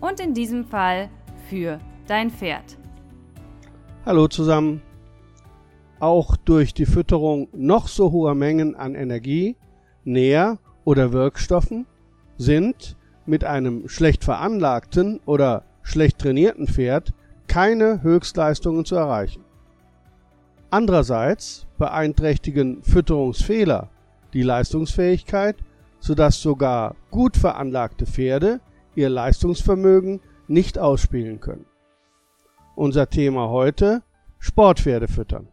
Und in diesem Fall für dein Pferd. Hallo zusammen. Auch durch die Fütterung noch so hoher Mengen an Energie, Nähr- oder Wirkstoffen sind mit einem schlecht veranlagten oder schlecht trainierten Pferd keine Höchstleistungen zu erreichen. Andererseits beeinträchtigen Fütterungsfehler die Leistungsfähigkeit, sodass sogar gut veranlagte Pferde ihr Leistungsvermögen nicht ausspielen können. Unser Thema heute Sportpferde füttern.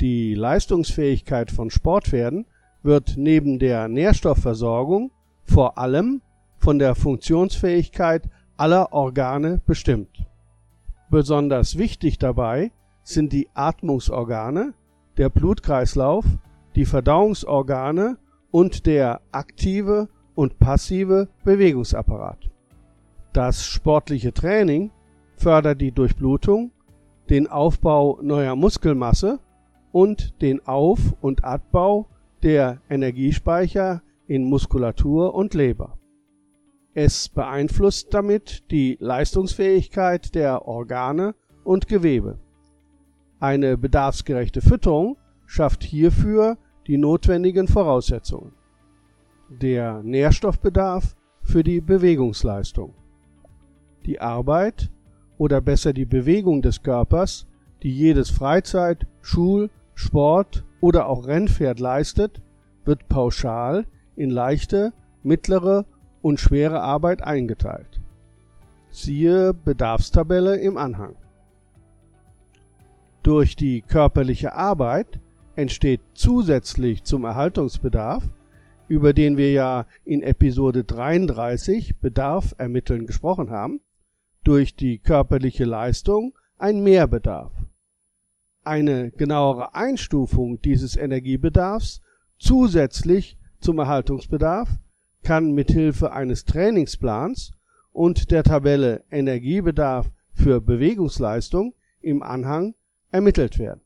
Die Leistungsfähigkeit von Sportpferden wird neben der Nährstoffversorgung vor allem von der Funktionsfähigkeit aller Organe bestimmt. Besonders wichtig dabei sind die Atmungsorgane, der Blutkreislauf, die Verdauungsorgane und der aktive und passive Bewegungsapparat. Das sportliche Training fördert die Durchblutung, den Aufbau neuer Muskelmasse und den Auf- und Abbau der Energiespeicher in Muskulatur und Leber. Es beeinflusst damit die Leistungsfähigkeit der Organe und Gewebe eine bedarfsgerechte Fütterung schafft hierfür die notwendigen Voraussetzungen. Der Nährstoffbedarf für die Bewegungsleistung. Die Arbeit oder besser die Bewegung des Körpers, die jedes Freizeit-, Schul-, Sport- oder auch Rennpferd leistet, wird pauschal in leichte, mittlere und schwere Arbeit eingeteilt. Siehe Bedarfstabelle im Anhang durch die körperliche Arbeit entsteht zusätzlich zum Erhaltungsbedarf, über den wir ja in Episode 33 Bedarf ermitteln gesprochen haben, durch die körperliche Leistung ein Mehrbedarf. Eine genauere Einstufung dieses Energiebedarfs zusätzlich zum Erhaltungsbedarf kann mithilfe eines Trainingsplans und der Tabelle Energiebedarf für Bewegungsleistung im Anhang ermittelt werden.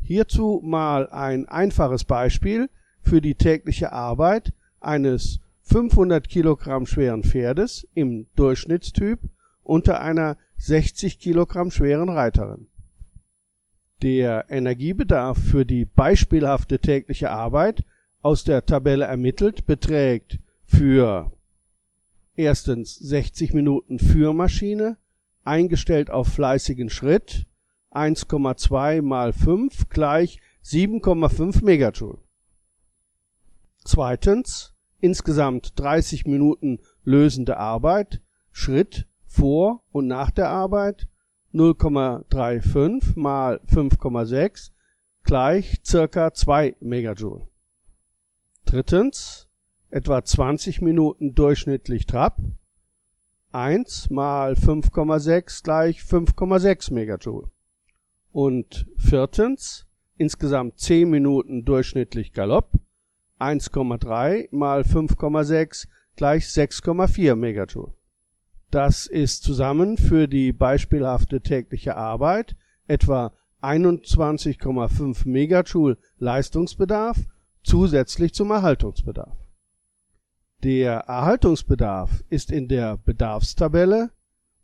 Hierzu mal ein einfaches Beispiel für die tägliche Arbeit eines 500 Kilogramm schweren Pferdes im Durchschnittstyp unter einer 60 Kilogramm schweren Reiterin. Der Energiebedarf für die beispielhafte tägliche Arbeit aus der Tabelle ermittelt beträgt für erstens 60 Minuten Führmaschine, eingestellt auf fleißigen Schritt 1,2 mal 5 gleich 7,5 Megajoule. Zweitens insgesamt 30 Minuten lösende Arbeit, Schritt vor und nach der Arbeit 0,35 mal 5,6 gleich circa 2 Megajoule. Drittens etwa 20 Minuten durchschnittlich Trab 1 mal 5,6 gleich 5,6 Megajoule. Und viertens, insgesamt 10 Minuten durchschnittlich Galopp, 1,3 mal 5,6 gleich 6,4 Megajoule. Das ist zusammen für die beispielhafte tägliche Arbeit etwa 21,5 Megajoule Leistungsbedarf zusätzlich zum Erhaltungsbedarf. Der Erhaltungsbedarf ist in der Bedarfstabelle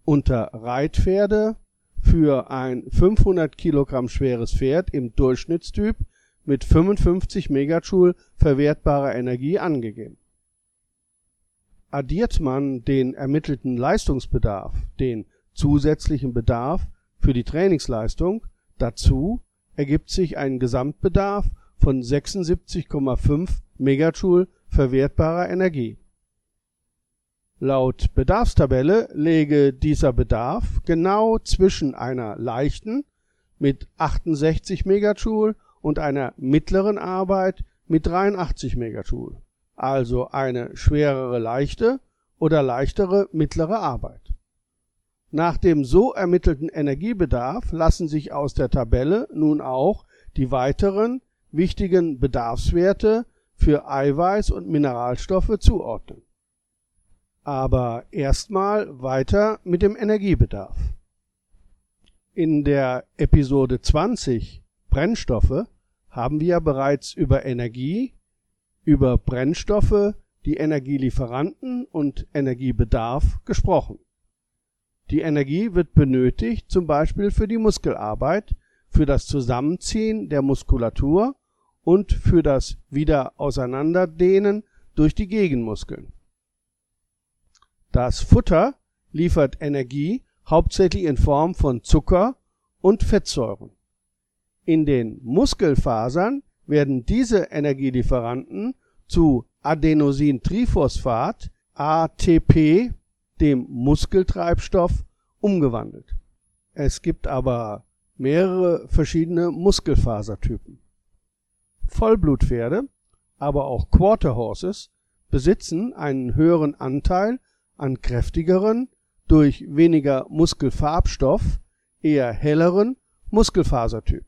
unter Reitpferde für ein 500 Kilogramm schweres Pferd im Durchschnittstyp mit 55 Megajoule verwertbarer Energie angegeben. Addiert man den ermittelten Leistungsbedarf, den zusätzlichen Bedarf für die Trainingsleistung, dazu ergibt sich ein Gesamtbedarf von 76,5 Megajoule verwertbarer Energie Laut Bedarfstabelle läge dieser Bedarf genau zwischen einer leichten mit 68 Megajoule und einer mittleren Arbeit mit 83 Megajoule, also eine schwerere leichte oder leichtere mittlere Arbeit. Nach dem so ermittelten Energiebedarf lassen sich aus der Tabelle nun auch die weiteren wichtigen Bedarfswerte für Eiweiß und Mineralstoffe zuordnen. Aber erstmal weiter mit dem Energiebedarf. In der Episode 20 Brennstoffe haben wir bereits über Energie, über Brennstoffe, die Energielieferanten und Energiebedarf gesprochen. Die Energie wird benötigt zum Beispiel für die Muskelarbeit, für das Zusammenziehen der Muskulatur und für das Wiederauseinanderdehnen durch die Gegenmuskeln. Das Futter liefert Energie hauptsächlich in Form von Zucker und Fettsäuren. In den Muskelfasern werden diese Energielieferanten zu Adenosintriphosphat ATP, dem Muskeltreibstoff, umgewandelt. Es gibt aber mehrere verschiedene Muskelfasertypen. Vollblutpferde, aber auch Quarter Horses besitzen einen höheren Anteil an kräftigeren, durch weniger Muskelfarbstoff eher helleren Muskelfasertyp.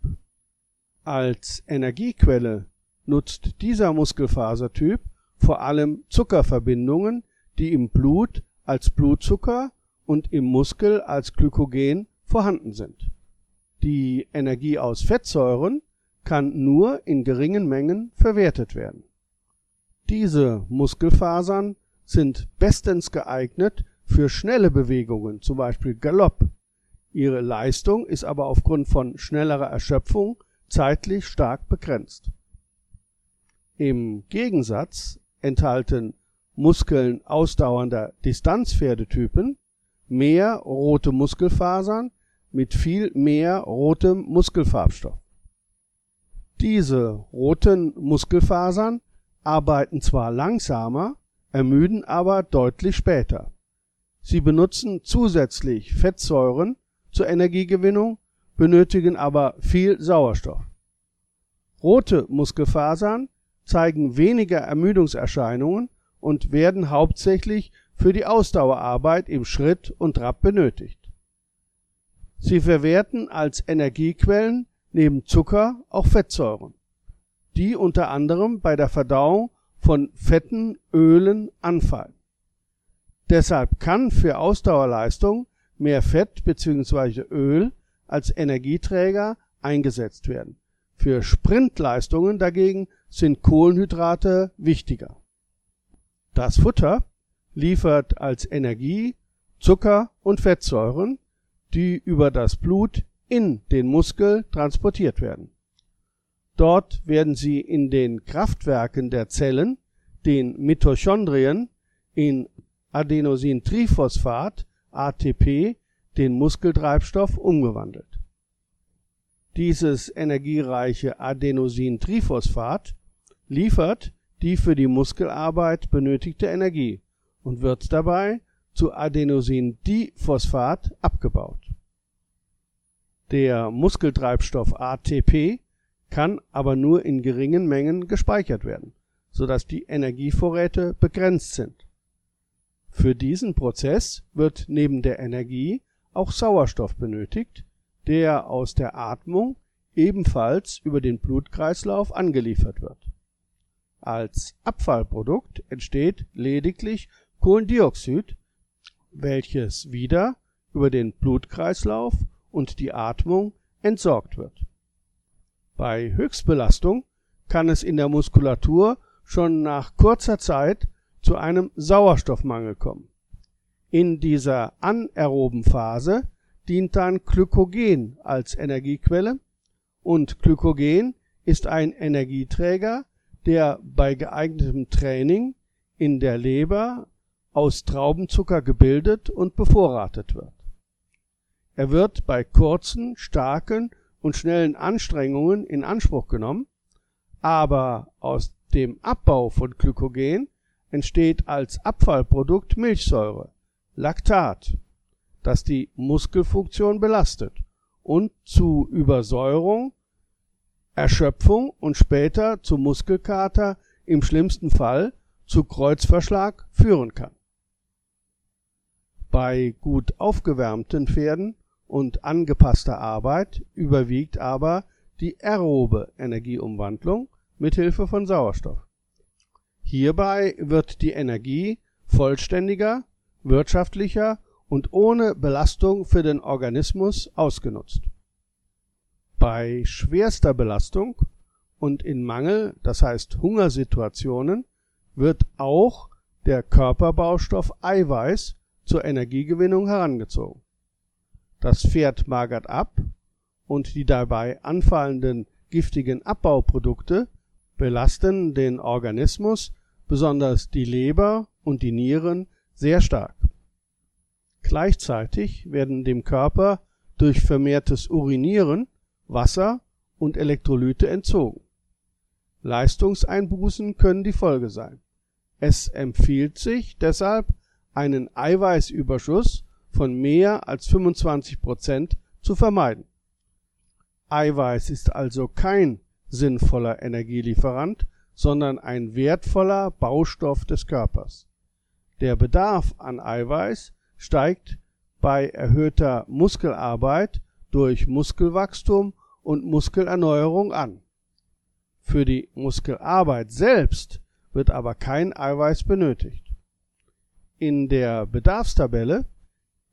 Als Energiequelle nutzt dieser Muskelfasertyp vor allem Zuckerverbindungen, die im Blut als Blutzucker und im Muskel als Glykogen vorhanden sind. Die Energie aus Fettsäuren kann nur in geringen Mengen verwertet werden. Diese Muskelfasern sind bestens geeignet für schnelle Bewegungen, zum Beispiel Galopp. Ihre Leistung ist aber aufgrund von schnellerer Erschöpfung zeitlich stark begrenzt. Im Gegensatz enthalten Muskeln ausdauernder Distanzpferdetypen mehr rote Muskelfasern mit viel mehr rotem Muskelfarbstoff. Diese roten Muskelfasern arbeiten zwar langsamer, ermüden aber deutlich später. Sie benutzen zusätzlich Fettsäuren zur Energiegewinnung, benötigen aber viel Sauerstoff. Rote Muskelfasern zeigen weniger Ermüdungserscheinungen und werden hauptsächlich für die Ausdauerarbeit im Schritt und Trab benötigt. Sie verwerten als Energiequellen neben Zucker auch Fettsäuren, die unter anderem bei der Verdauung von Fetten, Ölen anfallen. Deshalb kann für Ausdauerleistung mehr Fett bzw. Öl als Energieträger eingesetzt werden. Für Sprintleistungen dagegen sind Kohlenhydrate wichtiger. Das Futter liefert als Energie Zucker und Fettsäuren, die über das Blut in den Muskel transportiert werden. Dort werden sie in den Kraftwerken der Zellen, den Mitochondrien, in Adenosintriphosphat ATP, den Muskeltreibstoff, umgewandelt. Dieses energiereiche Adenosintriphosphat liefert die für die Muskelarbeit benötigte Energie und wird dabei zu Adenosindiphosphat abgebaut. Der Muskeltreibstoff ATP kann aber nur in geringen Mengen gespeichert werden, so dass die Energievorräte begrenzt sind. Für diesen Prozess wird neben der Energie auch Sauerstoff benötigt, der aus der Atmung ebenfalls über den Blutkreislauf angeliefert wird. Als Abfallprodukt entsteht lediglich Kohlendioxid, welches wieder über den Blutkreislauf und die Atmung entsorgt wird. Bei Höchstbelastung kann es in der Muskulatur schon nach kurzer Zeit zu einem Sauerstoffmangel kommen. In dieser anaeroben Phase dient dann Glykogen als Energiequelle und Glykogen ist ein Energieträger, der bei geeignetem Training in der Leber aus Traubenzucker gebildet und bevorratet wird. Er wird bei kurzen, starken und schnellen Anstrengungen in Anspruch genommen, aber aus dem Abbau von Glykogen entsteht als Abfallprodukt Milchsäure, Laktat, das die Muskelfunktion belastet und zu Übersäuerung, Erschöpfung und später zu Muskelkater, im schlimmsten Fall zu Kreuzverschlag führen kann Bei gut aufgewärmten Pferden und angepasster Arbeit überwiegt aber die aerobe Energieumwandlung mit Hilfe von Sauerstoff. Hierbei wird die Energie vollständiger, wirtschaftlicher und ohne Belastung für den Organismus ausgenutzt. Bei schwerster Belastung und in Mangel, das heißt Hungersituationen, wird auch der Körperbaustoff Eiweiß zur Energiegewinnung herangezogen. Das Pferd magert ab und die dabei anfallenden giftigen Abbauprodukte belasten den Organismus, besonders die Leber und die Nieren, sehr stark. Gleichzeitig werden dem Körper durch vermehrtes Urinieren Wasser und Elektrolyte entzogen. Leistungseinbußen können die Folge sein. Es empfiehlt sich deshalb, einen Eiweißüberschuss von mehr als 25 Prozent zu vermeiden. Eiweiß ist also kein sinnvoller Energielieferant, sondern ein wertvoller Baustoff des Körpers. Der Bedarf an Eiweiß steigt bei erhöhter Muskelarbeit durch Muskelwachstum und Muskelerneuerung an. Für die Muskelarbeit selbst wird aber kein Eiweiß benötigt. In der Bedarfstabelle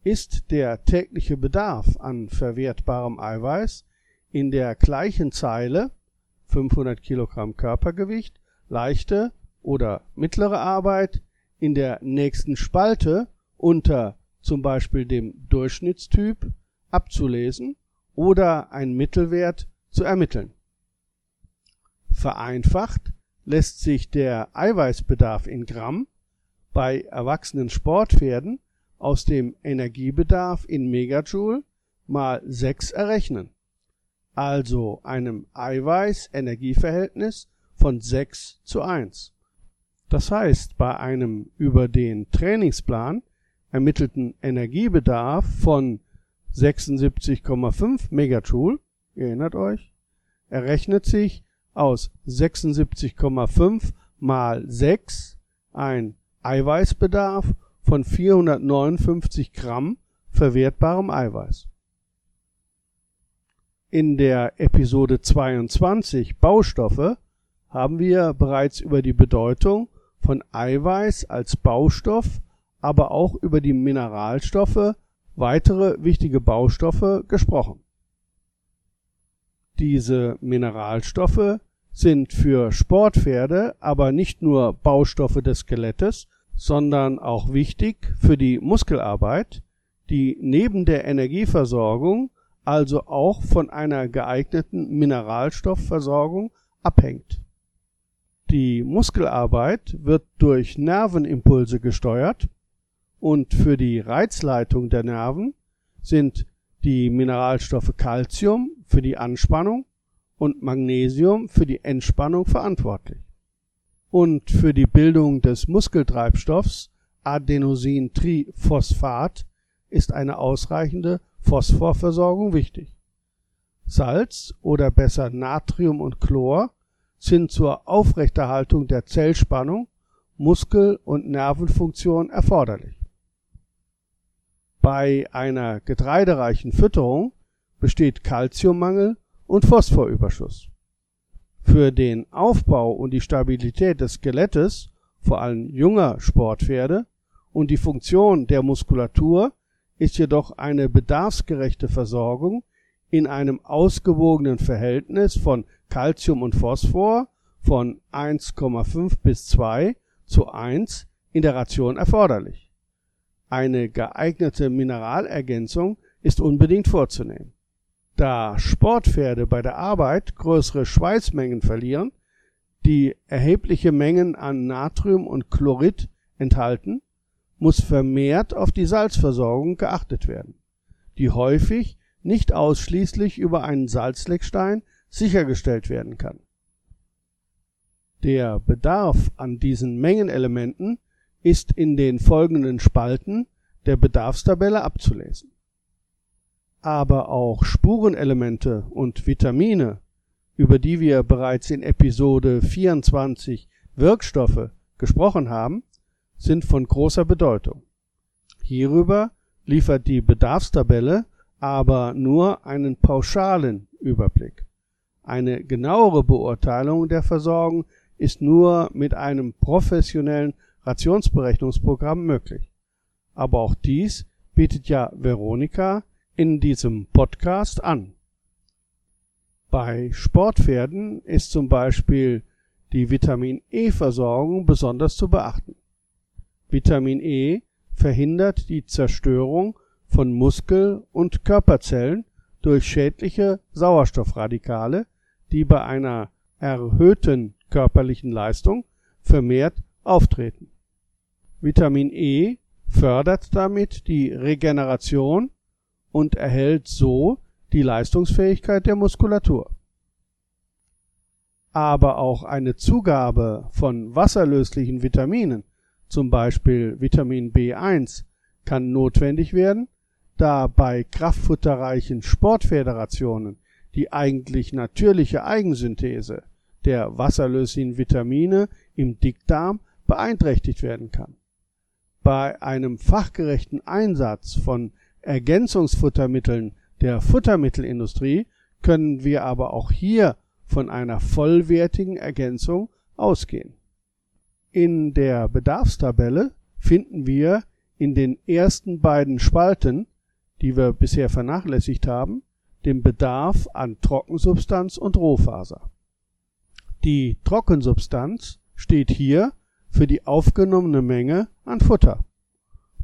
ist der tägliche Bedarf an verwertbarem Eiweiß in der gleichen Zeile 500 Kilogramm Körpergewicht, leichte oder mittlere Arbeit in der nächsten Spalte unter zum Beispiel dem Durchschnittstyp abzulesen oder ein Mittelwert zu ermitteln. Vereinfacht lässt sich der Eiweißbedarf in Gramm bei erwachsenen Sportpferden aus dem Energiebedarf in Megajoule mal 6 errechnen, also einem Eiweiß-Energieverhältnis von 6 zu 1. Das heißt, bei einem über den Trainingsplan ermittelten Energiebedarf von 76,5 Megajoule, erinnert euch, errechnet sich aus 76,5 mal 6 ein Eiweißbedarf von 459 Gramm verwertbarem Eiweiß. In der Episode 22 Baustoffe haben wir bereits über die Bedeutung von Eiweiß als Baustoff, aber auch über die Mineralstoffe weitere wichtige Baustoffe gesprochen. Diese Mineralstoffe sind für Sportpferde aber nicht nur Baustoffe des Skelettes, sondern auch wichtig für die Muskelarbeit, die neben der Energieversorgung also auch von einer geeigneten Mineralstoffversorgung abhängt. Die Muskelarbeit wird durch Nervenimpulse gesteuert und für die Reizleitung der Nerven sind die Mineralstoffe Calcium für die Anspannung und Magnesium für die Entspannung verantwortlich. Und für die Bildung des Muskeltreibstoffs Adenosintriphosphat ist eine ausreichende Phosphorversorgung wichtig. Salz oder besser Natrium und Chlor sind zur Aufrechterhaltung der Zellspannung, Muskel- und Nervenfunktion erforderlich. Bei einer getreidereichen Fütterung besteht Kalziummangel und Phosphorüberschuss. Für den Aufbau und die Stabilität des Skelettes, vor allem junger Sportpferde, und die Funktion der Muskulatur ist jedoch eine bedarfsgerechte Versorgung in einem ausgewogenen Verhältnis von Calcium und Phosphor von 1,5 bis 2 zu 1 in der Ration erforderlich eine geeignete Mineralergänzung ist unbedingt vorzunehmen. Da Sportpferde bei der Arbeit größere Schweißmengen verlieren, die erhebliche Mengen an Natrium und Chlorid enthalten, muss vermehrt auf die Salzversorgung geachtet werden, die häufig nicht ausschließlich über einen Salzleckstein sichergestellt werden kann. Der Bedarf an diesen Mengenelementen ist in den folgenden Spalten der Bedarfstabelle abzulesen. Aber auch Spurenelemente und Vitamine, über die wir bereits in Episode 24 Wirkstoffe gesprochen haben, sind von großer Bedeutung. Hierüber liefert die Bedarfstabelle aber nur einen pauschalen Überblick. Eine genauere Beurteilung der Versorgung ist nur mit einem professionellen Rationsberechnungsprogramm möglich. Aber auch dies bietet ja Veronika in diesem Podcast an. Bei Sportpferden ist zum Beispiel die Vitamin-E-Versorgung besonders zu beachten. Vitamin E verhindert die Zerstörung von Muskel- und Körperzellen durch schädliche Sauerstoffradikale, die bei einer erhöhten körperlichen Leistung vermehrt auftreten. Vitamin E fördert damit die Regeneration und erhält so die Leistungsfähigkeit der Muskulatur. Aber auch eine Zugabe von wasserlöslichen Vitaminen, zum Beispiel Vitamin B1, kann notwendig werden, da bei kraftfutterreichen Sportfederationen die eigentlich natürliche Eigensynthese der wasserlöslichen Vitamine im Dickdarm beeinträchtigt werden kann. Bei einem fachgerechten Einsatz von Ergänzungsfuttermitteln der Futtermittelindustrie können wir aber auch hier von einer vollwertigen Ergänzung ausgehen. In der Bedarfstabelle finden wir in den ersten beiden Spalten, die wir bisher vernachlässigt haben, den Bedarf an Trockensubstanz und Rohfaser. Die Trockensubstanz steht hier für die aufgenommene Menge an Futter.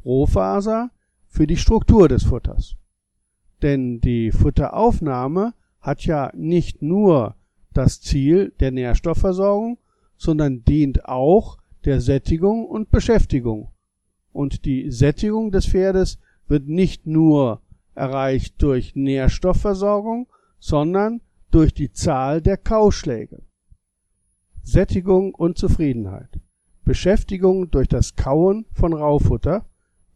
Rohfaser für die Struktur des Futters. Denn die Futteraufnahme hat ja nicht nur das Ziel der Nährstoffversorgung, sondern dient auch der Sättigung und Beschäftigung. Und die Sättigung des Pferdes wird nicht nur erreicht durch Nährstoffversorgung, sondern durch die Zahl der Kauschläge. Sättigung und Zufriedenheit. Beschäftigung durch das Kauen von Raufutter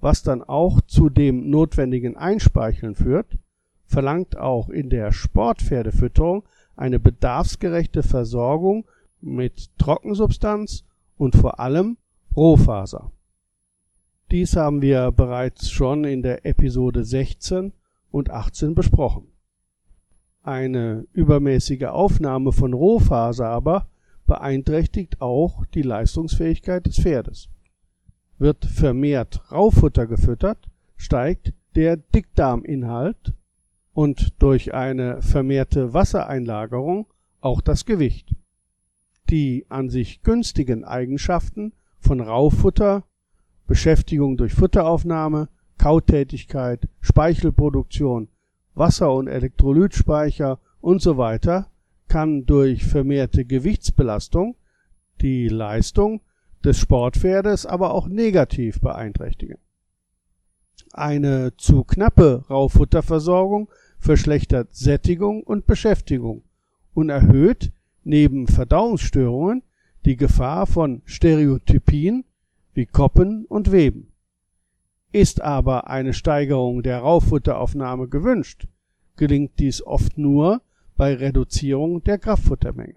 was dann auch zu dem notwendigen Einspeicheln führt, verlangt auch in der Sportpferdefütterung eine bedarfsgerechte Versorgung mit Trockensubstanz und vor allem Rohfaser. Dies haben wir bereits schon in der Episode 16 und 18 besprochen. Eine übermäßige Aufnahme von Rohfaser aber beeinträchtigt auch die Leistungsfähigkeit des Pferdes wird vermehrt Raufutter gefüttert, steigt der Dickdarminhalt und durch eine vermehrte Wassereinlagerung auch das Gewicht. Die an sich günstigen Eigenschaften von Raufutter, Beschäftigung durch Futteraufnahme, Kautätigkeit, Speichelproduktion, Wasser- und Elektrolytspeicher weiter kann durch vermehrte Gewichtsbelastung die Leistung des Sportpferdes aber auch negativ beeinträchtigen. Eine zu knappe Raufutterversorgung verschlechtert Sättigung und Beschäftigung und erhöht neben Verdauungsstörungen die Gefahr von Stereotypien wie Koppen und Weben. Ist aber eine Steigerung der Rauffutteraufnahme gewünscht, gelingt dies oft nur bei Reduzierung der Kraftfuttermenge.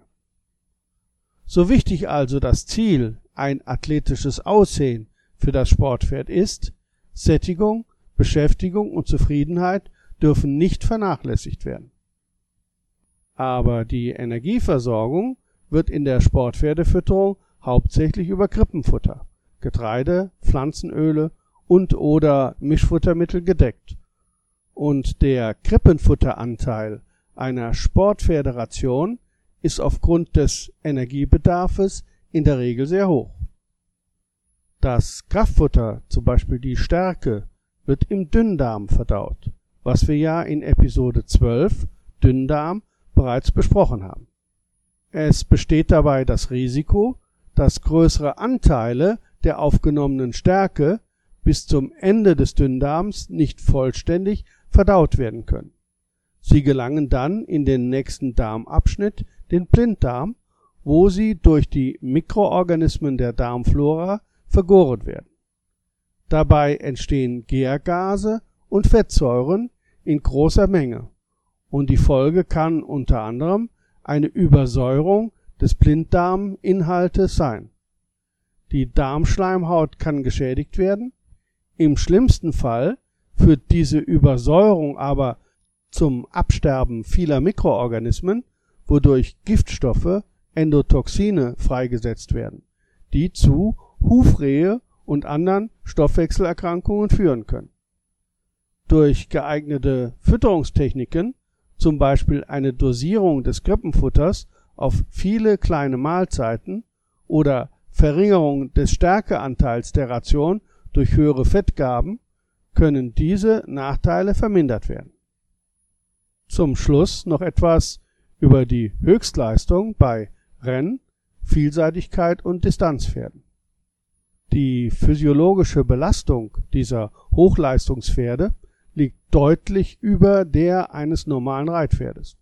So wichtig also das Ziel ein athletisches Aussehen für das Sportpferd ist, Sättigung, Beschäftigung und Zufriedenheit dürfen nicht vernachlässigt werden. Aber die Energieversorgung wird in der Sportpferdefütterung hauptsächlich über Krippenfutter, Getreide, Pflanzenöle und oder Mischfuttermittel gedeckt. Und der Krippenfutteranteil einer Sportpferderation ist aufgrund des Energiebedarfes in der Regel sehr hoch. Das Kraftfutter, zum Beispiel die Stärke, wird im Dünndarm verdaut, was wir ja in Episode 12 Dünndarm bereits besprochen haben. Es besteht dabei das Risiko, dass größere Anteile der aufgenommenen Stärke bis zum Ende des Dünndarms nicht vollständig verdaut werden können. Sie gelangen dann in den nächsten Darmabschnitt, den Blinddarm, wo sie durch die Mikroorganismen der Darmflora vergoren werden. Dabei entstehen Gärgase und Fettsäuren in großer Menge und die Folge kann unter anderem eine Übersäuerung des Blinddarminhaltes sein. Die Darmschleimhaut kann geschädigt werden, Im schlimmsten Fall führt diese Übersäuerung aber zum Absterben vieler Mikroorganismen, wodurch Giftstoffe, Endotoxine freigesetzt werden, die zu Hufrehe und anderen Stoffwechselerkrankungen führen können. Durch geeignete Fütterungstechniken, zum Beispiel eine Dosierung des Krippenfutters auf viele kleine Mahlzeiten oder Verringerung des Stärkeanteils der Ration durch höhere Fettgaben, können diese Nachteile vermindert werden. Zum Schluss noch etwas über die Höchstleistung bei Renn-, Vielseitigkeit und Distanzpferden. Die physiologische Belastung dieser Hochleistungspferde liegt deutlich über der eines normalen Reitpferdes.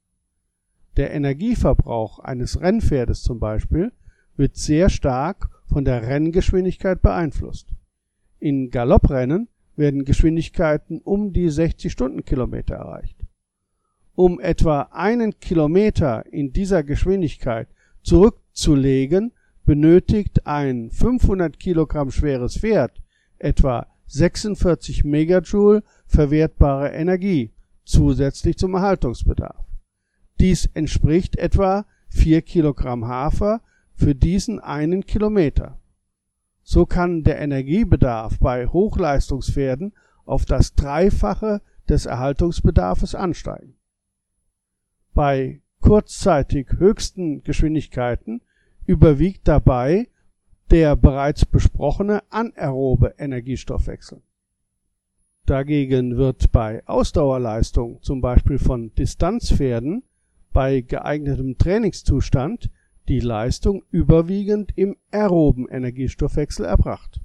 Der Energieverbrauch eines Rennpferdes zum Beispiel wird sehr stark von der Renngeschwindigkeit beeinflusst. In Galopprennen werden Geschwindigkeiten um die 60 Stundenkilometer erreicht. Um etwa einen Kilometer in dieser Geschwindigkeit zurückzulegen, benötigt ein 500 Kilogramm schweres Pferd etwa 46 Megajoule verwertbare Energie zusätzlich zum Erhaltungsbedarf. Dies entspricht etwa 4 Kilogramm Hafer für diesen einen Kilometer. So kann der Energiebedarf bei Hochleistungspferden auf das Dreifache des Erhaltungsbedarfes ansteigen. Bei kurzzeitig höchsten Geschwindigkeiten überwiegt dabei der bereits besprochene anaerobe Energiestoffwechsel. Dagegen wird bei Ausdauerleistung, zum Beispiel von Distanzpferden, bei geeignetem Trainingszustand die Leistung überwiegend im aeroben Energiestoffwechsel erbracht.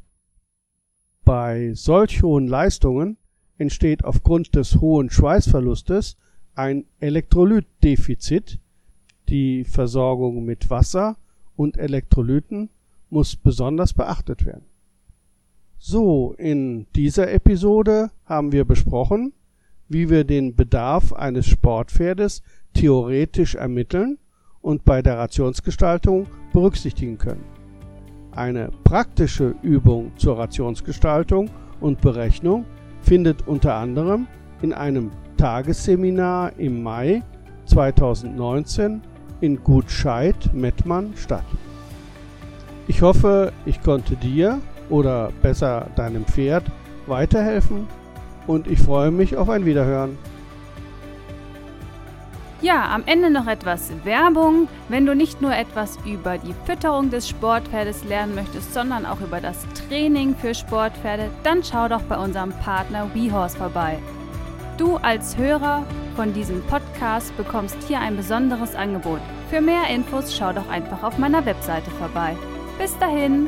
Bei solch hohen Leistungen entsteht aufgrund des hohen Schweißverlustes ein Elektrolytdefizit, die Versorgung mit Wasser und Elektrolyten muss besonders beachtet werden. So, in dieser Episode haben wir besprochen, wie wir den Bedarf eines Sportpferdes theoretisch ermitteln und bei der Rationsgestaltung berücksichtigen können. Eine praktische Übung zur Rationsgestaltung und Berechnung findet unter anderem in einem Tagesseminar im Mai 2019 in Gutscheid-Mettmann statt. Ich hoffe, ich konnte dir oder besser deinem Pferd weiterhelfen und ich freue mich auf ein Wiederhören. Ja, am Ende noch etwas Werbung. Wenn du nicht nur etwas über die Fütterung des Sportpferdes lernen möchtest, sondern auch über das Training für Sportpferde, dann schau doch bei unserem Partner WeHorse vorbei. Du als Hörer von diesem Podcast bekommst hier ein besonderes Angebot. Für mehr Infos schau doch einfach auf meiner Webseite vorbei. Bis dahin!